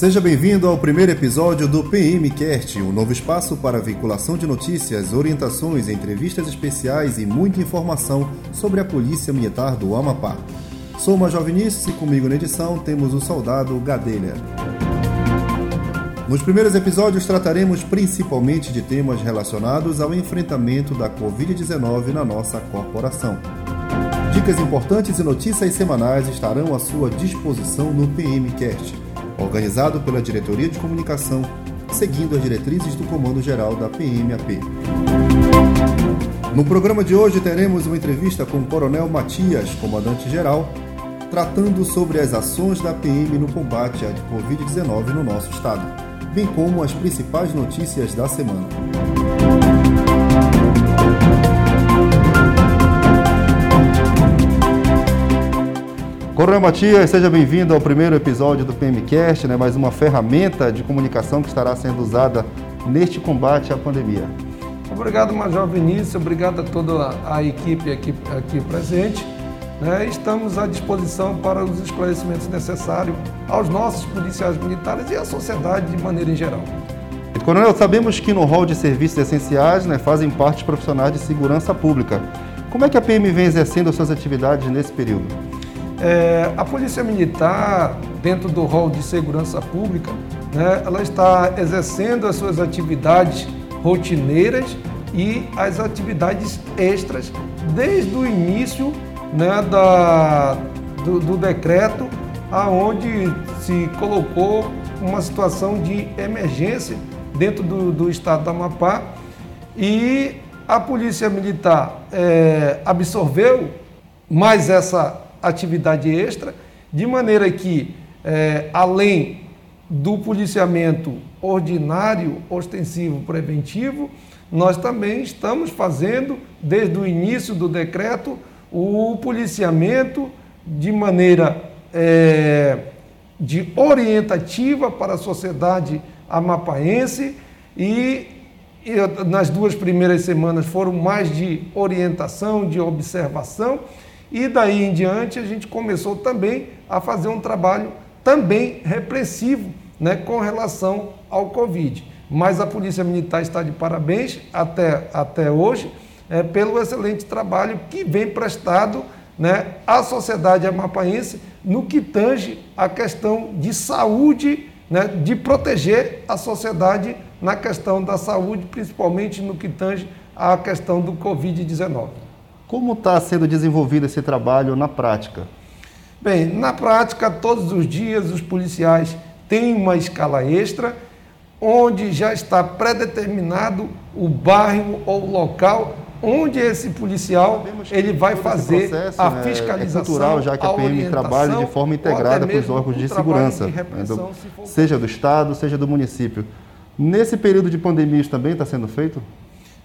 Seja bem-vindo ao primeiro episódio do PMcast, um novo espaço para vinculação de notícias, orientações, entrevistas especiais e muita informação sobre a Polícia Militar do Amapá. Sou o Major Vinícius e comigo na edição temos o soldado Gadelha. Nos primeiros episódios trataremos principalmente de temas relacionados ao enfrentamento da Covid-19 na nossa corporação. Dicas importantes e notícias semanais estarão à sua disposição no PMcast, organizado pela Diretoria de Comunicação, seguindo as diretrizes do Comando Geral da PMAP. No programa de hoje teremos uma entrevista com o Coronel Matias, comandante-geral, tratando sobre as ações da PM no combate à Covid-19 no nosso estado bem como as principais notícias da semana. Coronel Matias, seja bem-vindo ao primeiro episódio do PMCast, né, mais uma ferramenta de comunicação que estará sendo usada neste combate à pandemia. Obrigado, Major Vinícius, obrigado a toda a equipe aqui, aqui presente. Né, estamos à disposição para os esclarecimentos necessários aos nossos policiais militares e à sociedade de maneira em geral. Coronel, sabemos que no rol de serviços essenciais né, fazem parte profissionais de segurança pública. Como é que a PM vem exercendo suas atividades nesse período? É, a Polícia Militar, dentro do rol de segurança pública, né, ela está exercendo as suas atividades rotineiras e as atividades extras desde o início né, da, do, do decreto aonde se colocou uma situação de emergência dentro do, do estado do Amapá. E a Polícia Militar é, absorveu mais essa atividade extra, de maneira que, é, além do policiamento ordinário, ostensivo, preventivo, nós também estamos fazendo, desde o início do decreto, o policiamento de maneira é, de orientativa para a sociedade amapaense e, e nas duas primeiras semanas foram mais de orientação, de observação e daí em diante a gente começou também a fazer um trabalho também repressivo né, com relação ao Covid. Mas a Polícia Militar está de parabéns até, até hoje é, pelo excelente trabalho que vem prestado né, à sociedade amapaense no que tange a questão de saúde, né, de proteger a sociedade na questão da saúde, principalmente no que tange a questão do Covid-19. Como está sendo desenvolvido esse trabalho na prática? Bem, na prática, todos os dias os policiais têm uma escala extra, onde já está predeterminado o bairro ou o local onde esse policial ele vai fazer processo, a fiscalização, né, é cultural, já que a, a PM trabalha de forma integrada com os órgãos de segurança, de né, do, seja do estado, seja do município. Nesse período de pandemia isso também está sendo feito?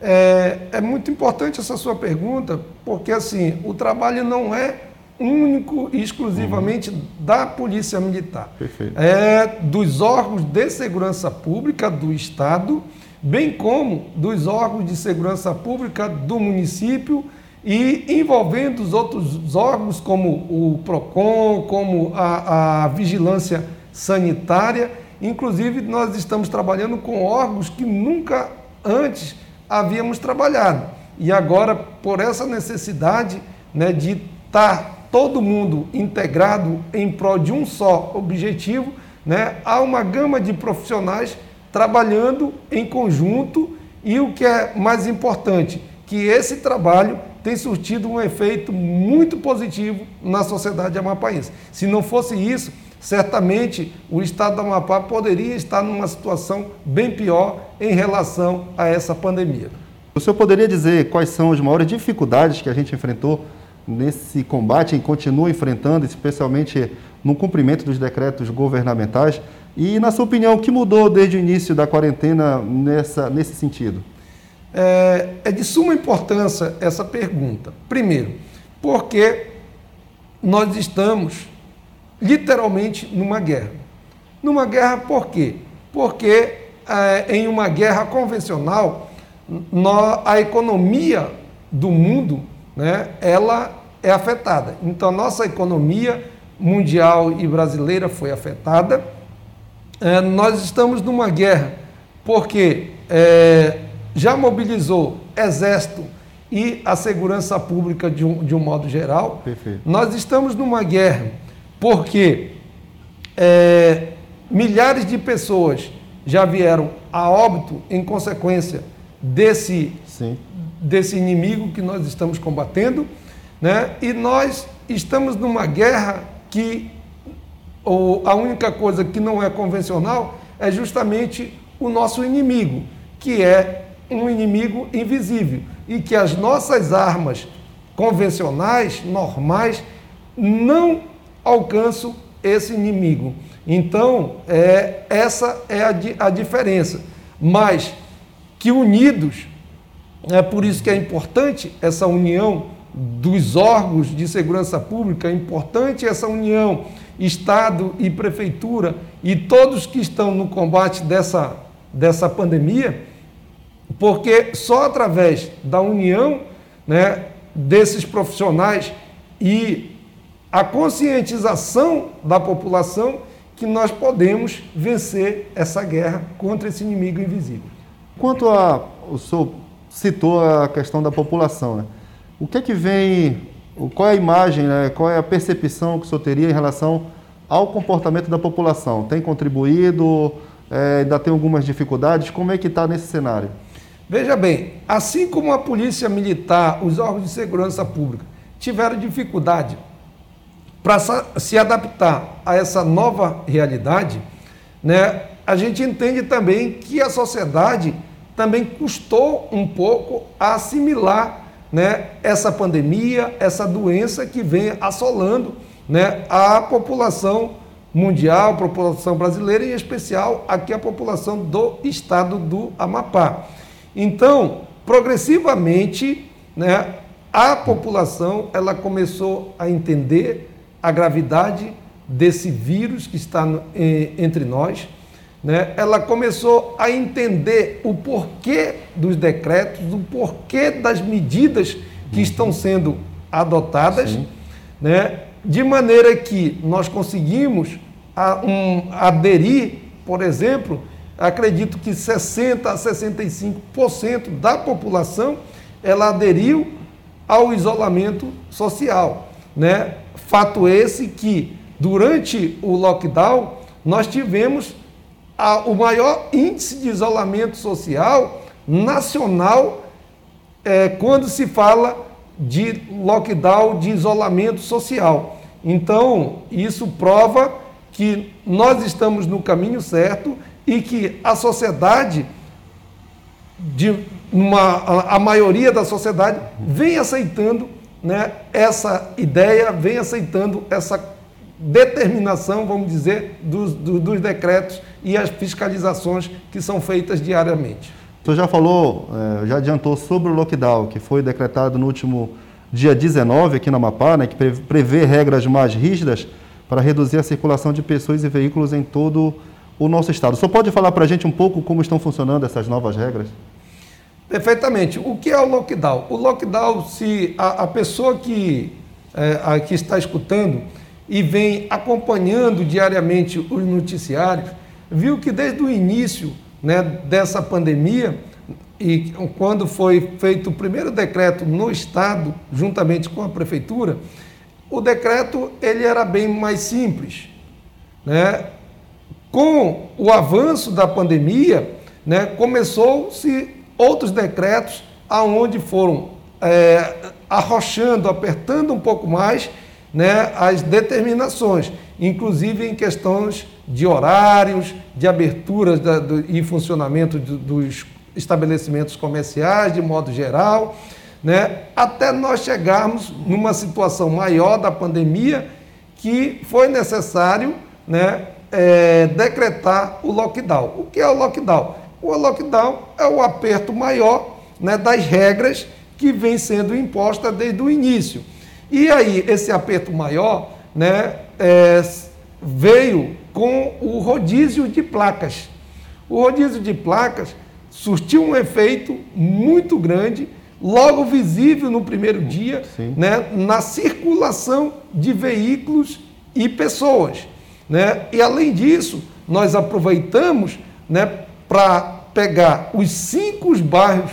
É, é muito importante essa sua pergunta, porque assim o trabalho não é único e exclusivamente uhum. da Polícia Militar. Perfeito. É dos órgãos de segurança pública do Estado bem como dos órgãos de segurança pública do município e envolvendo os outros órgãos, como o PROCON, como a, a vigilância sanitária. Inclusive, nós estamos trabalhando com órgãos que nunca antes havíamos trabalhado. E agora, por essa necessidade né, de estar todo mundo integrado em prol de um só objetivo, né, há uma gama de profissionais trabalhando em conjunto e o que é mais importante, que esse trabalho tem surtido um efeito muito positivo na sociedade amapaense. Se não fosse isso, certamente o estado do Amapá poderia estar numa situação bem pior em relação a essa pandemia. O senhor poderia dizer quais são as maiores dificuldades que a gente enfrentou nesse combate e continua enfrentando, especialmente no cumprimento dos decretos governamentais? E, na sua opinião, o que mudou desde o início da quarentena nessa, nesse sentido? É, é de suma importância essa pergunta. Primeiro, porque nós estamos literalmente numa guerra. Numa guerra por quê? Porque é, em uma guerra convencional, a economia do mundo né, ela é afetada. Então, nossa economia mundial e brasileira foi afetada é, nós estamos numa guerra, porque é, já mobilizou exército e a segurança pública de um, de um modo geral. Perfeito. Nós estamos numa guerra, porque é, milhares de pessoas já vieram a óbito em consequência desse, Sim. desse inimigo que nós estamos combatendo, né? e nós estamos numa guerra que ou a única coisa que não é convencional é justamente o nosso inimigo, que é um inimigo invisível e que as nossas armas convencionais, normais, não alcançam esse inimigo. Então, é, essa é a, a diferença. Mas que unidos, é por isso que é importante essa união dos órgãos de segurança pública, é importante essa união Estado e Prefeitura e todos que estão no combate dessa, dessa pandemia, porque só através da união né, desses profissionais e a conscientização da população que nós podemos vencer essa guerra contra esse inimigo invisível. Quanto a. O senhor citou a questão da população, né? O que é que vem. Qual é a imagem, né? qual é a percepção que o senhor teria em relação ao comportamento da população? Tem contribuído? É, ainda tem algumas dificuldades? Como é que está nesse cenário? Veja bem, assim como a polícia militar, os órgãos de segurança pública tiveram dificuldade para se adaptar a essa nova realidade, né, a gente entende também que a sociedade também custou um pouco a assimilar né, essa pandemia, essa doença que vem assolando né, a população mundial, a população brasileira, em especial aqui a população do estado do Amapá. Então, progressivamente, né, a população ela começou a entender a gravidade desse vírus que está entre nós, né? ela começou a entender o porquê dos decretos, o porquê das medidas que estão sendo adotadas, né? de maneira que nós conseguimos a, um, aderir, por exemplo, acredito que 60% a 65% da população ela aderiu ao isolamento social. Né? Fato esse que, durante o lockdown, nós tivemos a, o maior índice de isolamento social nacional é, quando se fala de lockdown, de isolamento social. Então, isso prova que nós estamos no caminho certo e que a sociedade, de uma, a, a maioria da sociedade, vem aceitando né, essa ideia, vem aceitando essa determinação, vamos dizer, dos, dos, dos decretos e as fiscalizações que são feitas diariamente. O senhor já falou, é, já adiantou sobre o lockdown, que foi decretado no último dia 19 aqui na Amapá, né, que prevê regras mais rígidas para reduzir a circulação de pessoas e veículos em todo o nosso estado. Senhor pode falar para a gente um pouco como estão funcionando essas novas regras? Perfeitamente. O que é o lockdown? O lockdown, se a, a pessoa que, é, a, que está escutando, e vem acompanhando diariamente os noticiários, viu que desde o início né, dessa pandemia, e quando foi feito o primeiro decreto no Estado, juntamente com a Prefeitura, o decreto ele era bem mais simples. Né? Com o avanço da pandemia, né, começou-se outros decretos aonde foram é, arrochando, apertando um pouco mais né, as determinações, inclusive em questões de horários, de aberturas da, do, e funcionamento do, dos estabelecimentos comerciais, de modo geral, né, até nós chegarmos numa situação maior da pandemia que foi necessário né, é, decretar o lockdown. O que é o lockdown? O lockdown é o aperto maior né, das regras que vem sendo imposta desde o início. E aí, esse aperto maior né, é, veio com o rodízio de placas. O rodízio de placas surtiu um efeito muito grande, logo visível no primeiro dia, né, na circulação de veículos e pessoas. Né? E além disso, nós aproveitamos né, para pegar os cinco bairros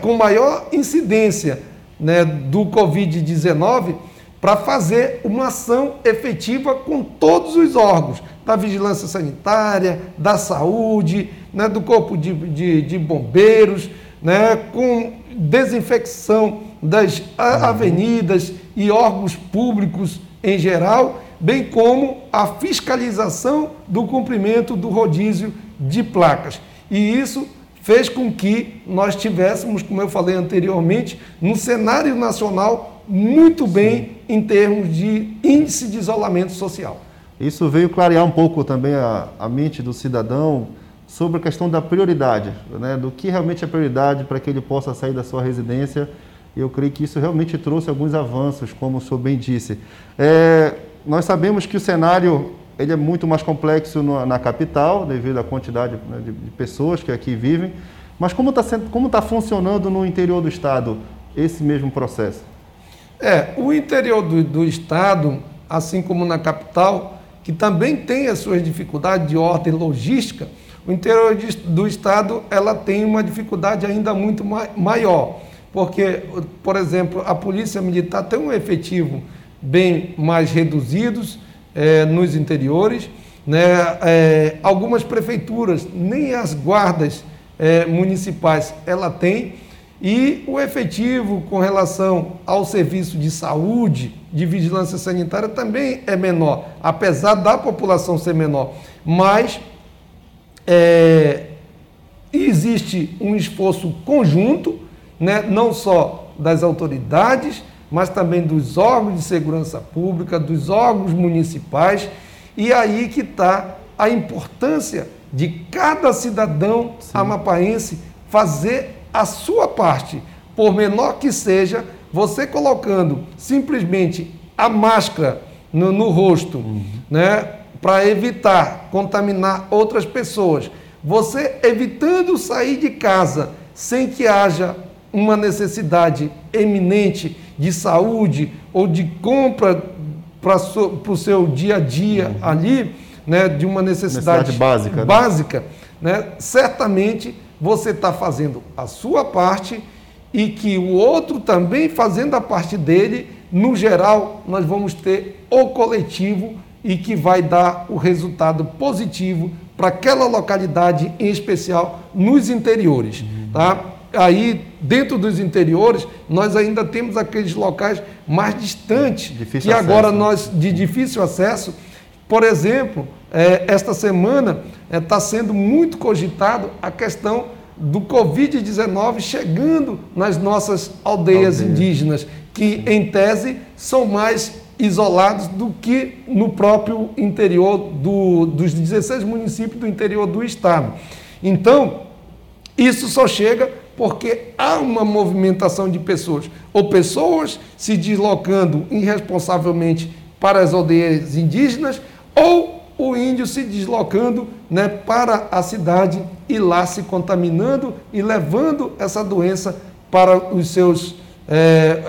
com maior incidência né, do Covid-19 para fazer uma ação efetiva com todos os órgãos da vigilância sanitária, da saúde, né, do corpo de, de, de bombeiros, né, com desinfecção das avenidas e órgãos públicos em geral, bem como a fiscalização do cumprimento do rodízio de placas. E isso fez com que nós tivéssemos, como eu falei anteriormente, no cenário nacional muito bem em termos de índice de isolamento social. Isso veio clarear um pouco também a, a mente do cidadão sobre a questão da prioridade, né, do que realmente é prioridade para que ele possa sair da sua residência. Eu creio que isso realmente trouxe alguns avanços, como o senhor bem disse. É, nós sabemos que o cenário ele é muito mais complexo no, na capital, devido à quantidade né, de, de, pessoas que aqui vivem. Mas como está tá funcionando no interior do estado esse mesmo processo? É, o interior do, do estado, assim como na capital, que também tem as suas dificuldades de ordem logística, o interior do estado ela tem uma dificuldade ainda muito maior, porque, por exemplo, a polícia militar tem um efetivo bem mais reduzidos é, nos interiores, né? É, algumas prefeituras nem as guardas é, municipais ela tem. E o efetivo com relação ao serviço de saúde, de vigilância sanitária também é menor, apesar da população ser menor, mas é, existe um esforço conjunto, né, não só das autoridades, mas também dos órgãos de segurança pública, dos órgãos municipais, e aí que está a importância de cada cidadão Sim. amapaense fazer a sua parte, por menor que seja, você colocando simplesmente a máscara no, no rosto, uhum. né? para evitar contaminar outras pessoas. Você evitando sair de casa sem que haja uma necessidade eminente de saúde ou de compra para o seu dia a dia uhum. ali, né, de uma necessidade, necessidade básica, né? básica né? né, certamente você está fazendo a sua parte e que o outro também fazendo a parte dele, no geral, nós vamos ter o coletivo e que vai dar o resultado positivo para aquela localidade em especial nos interiores, tá? Aí dentro dos interiores nós ainda temos aqueles locais mais distantes difícil que acesso, agora né? nós de difícil acesso, por exemplo, é, esta semana está é, sendo muito cogitado a questão do Covid-19 chegando nas nossas aldeias Aldeia. indígenas, que em tese são mais isolados do que no próprio interior do, dos 16 municípios do interior do estado. Então, isso só chega porque há uma movimentação de pessoas, ou pessoas se deslocando irresponsavelmente para as aldeias indígenas, ou o índio se deslocando né, para a cidade e lá se contaminando e levando essa doença para os seus é,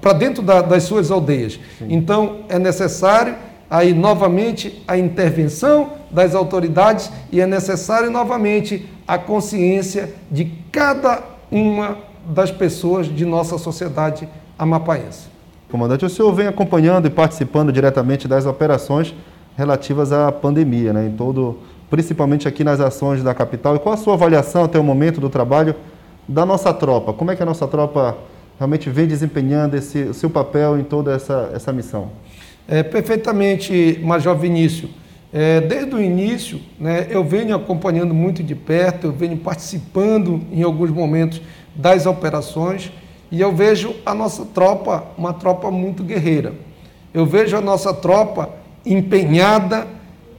para dentro da, das suas aldeias. Sim. Então, é necessário aí novamente a intervenção das autoridades e é necessário novamente a consciência de cada uma das pessoas de nossa sociedade amapaense. Comandante, o senhor vem acompanhando e participando diretamente das operações relativas à pandemia, né, em todo, principalmente aqui nas ações da capital. E qual a sua avaliação até o momento do trabalho da nossa tropa? Como é que a nossa tropa realmente vem desempenhando esse, o seu papel em toda essa, essa missão? É, perfeitamente, Major Vinícius. É, desde o início, né, eu venho acompanhando muito de perto, eu venho participando em alguns momentos das operações e eu vejo a nossa tropa uma tropa muito guerreira. Eu vejo a nossa tropa empenhada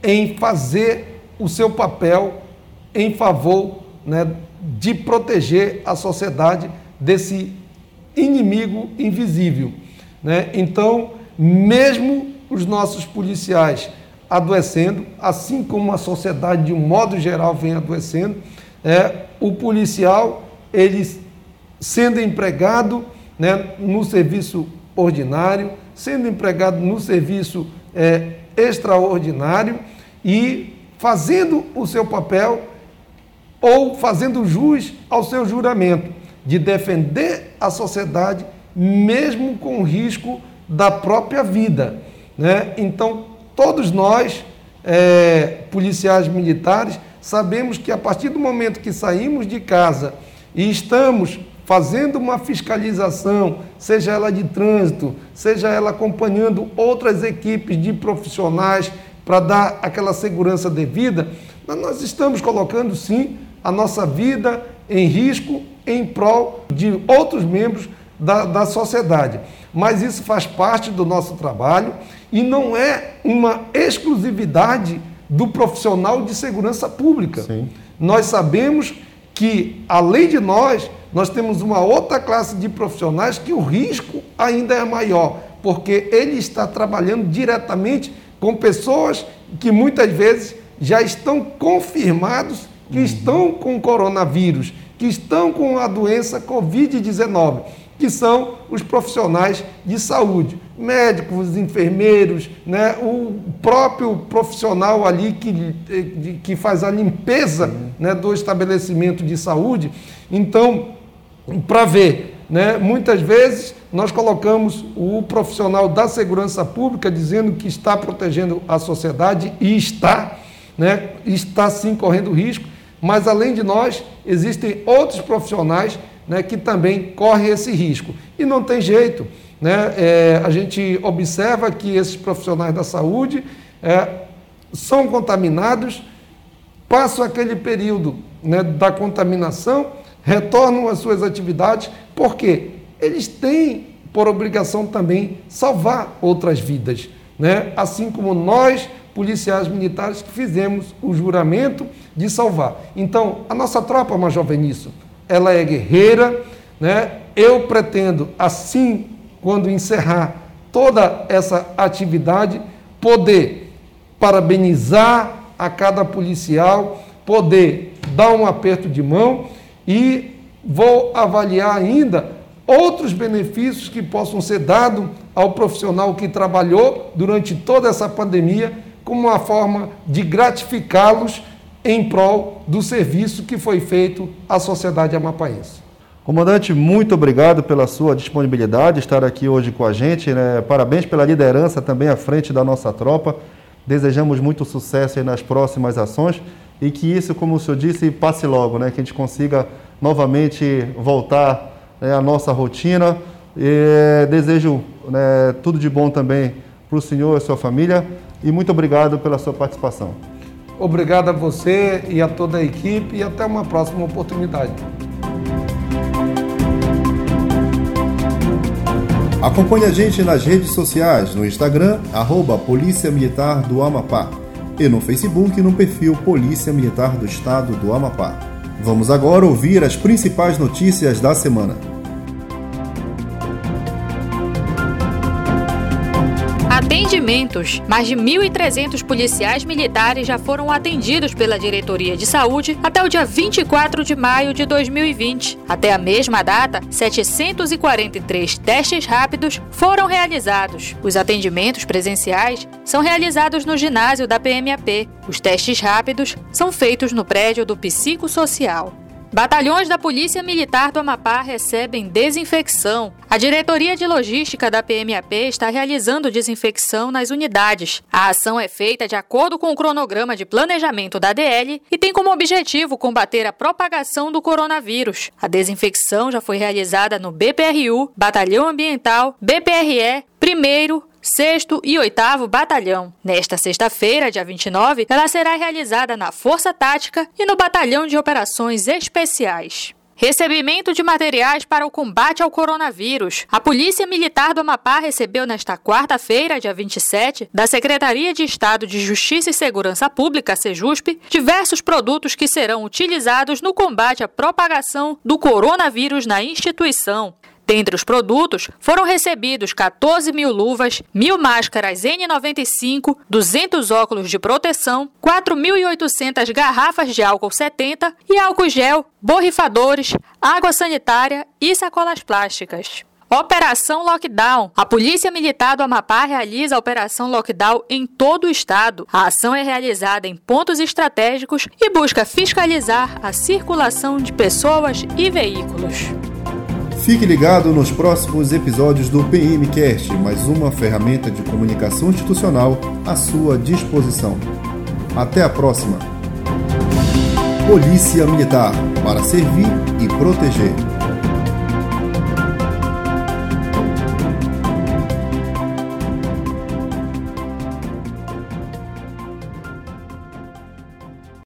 em fazer o seu papel em favor né, de proteger a sociedade desse inimigo invisível. Né? Então, mesmo os nossos policiais adoecendo, assim como a sociedade de um modo geral vem adoecendo, é, o policial, ele sendo empregado né, no serviço ordinário, sendo empregado no serviço é, extraordinário, e fazendo o seu papel ou fazendo jus ao seu juramento de defender a sociedade, mesmo com o risco da própria vida. Né? Então, todos nós, é, policiais militares, sabemos que a partir do momento que saímos de casa e estamos fazendo uma fiscalização, seja ela de trânsito, seja ela acompanhando outras equipes de profissionais para dar aquela segurança devida, nós estamos colocando sim a nossa vida em risco em prol de outros membros da, da sociedade. Mas isso faz parte do nosso trabalho e não é uma exclusividade do profissional de segurança pública. Sim. Nós sabemos que, além de nós, nós temos uma outra classe de profissionais que o risco ainda é maior, porque ele está trabalhando diretamente com pessoas que muitas vezes já estão confirmados que uhum. estão com coronavírus, que estão com a doença Covid-19 que são os profissionais de saúde, médicos, enfermeiros, né, o próprio profissional ali que, que faz a limpeza né, do estabelecimento de saúde. Então, para ver, né, muitas vezes nós colocamos o profissional da segurança pública dizendo que está protegendo a sociedade e está, né, está sim correndo risco, mas além de nós, existem outros profissionais né, que também corre esse risco. E não tem jeito. Né? É, a gente observa que esses profissionais da saúde é, são contaminados, passam aquele período né, da contaminação, retornam às suas atividades, porque eles têm por obrigação também salvar outras vidas. Né? Assim como nós, policiais militares, que fizemos o juramento de salvar. Então, a nossa tropa, Major Venício, ela é guerreira, né? Eu pretendo, assim, quando encerrar toda essa atividade, poder parabenizar a cada policial, poder dar um aperto de mão e vou avaliar ainda outros benefícios que possam ser dados ao profissional que trabalhou durante toda essa pandemia, como uma forma de gratificá-los em prol do serviço que foi feito à sociedade amapaense. Comandante, muito obrigado pela sua disponibilidade de estar aqui hoje com a gente. Né? Parabéns pela liderança também à frente da nossa tropa. Desejamos muito sucesso nas próximas ações e que isso, como o senhor disse, passe logo, né? que a gente consiga novamente voltar né, à nossa rotina. E desejo né, tudo de bom também para o senhor e sua família e muito obrigado pela sua participação. Obrigado a você e a toda a equipe e até uma próxima oportunidade. Acompanhe a gente nas redes sociais, no Instagram, arroba Polícia Militar do Amapá e no Facebook no perfil Polícia Militar do Estado do Amapá. Vamos agora ouvir as principais notícias da semana. Atendimentos. Mais de 1.300 policiais militares já foram atendidos pela Diretoria de Saúde até o dia 24 de maio de 2020. Até a mesma data, 743 testes rápidos foram realizados. Os atendimentos presenciais são realizados no ginásio da PMAP. Os testes rápidos são feitos no prédio do psicossocial. Batalhões da Polícia Militar do Amapá recebem desinfecção. A Diretoria de Logística da PMAP está realizando desinfecção nas unidades. A ação é feita de acordo com o cronograma de planejamento da DL e tem como objetivo combater a propagação do coronavírus. A desinfecção já foi realizada no BPRU, Batalhão Ambiental, BPRE, Primeiro, 6 e 8 Batalhão. Nesta sexta-feira, dia 29, ela será realizada na Força Tática e no Batalhão de Operações Especiais. Recebimento de materiais para o combate ao coronavírus. A Polícia Militar do Amapá recebeu nesta quarta-feira, dia 27, da Secretaria de Estado de Justiça e Segurança Pública, SEJUSP, diversos produtos que serão utilizados no combate à propagação do coronavírus na instituição. Dentre os produtos, foram recebidos 14 mil luvas, mil máscaras N95, 200 óculos de proteção, 4.800 garrafas de álcool 70 e álcool gel, borrifadores, água sanitária e sacolas plásticas. Operação Lockdown. A Polícia Militar do Amapá realiza a Operação Lockdown em todo o estado. A ação é realizada em pontos estratégicos e busca fiscalizar a circulação de pessoas e veículos. Fique ligado nos próximos episódios do PMcast, mais uma ferramenta de comunicação institucional à sua disposição. Até a próxima. Polícia Militar para servir e proteger.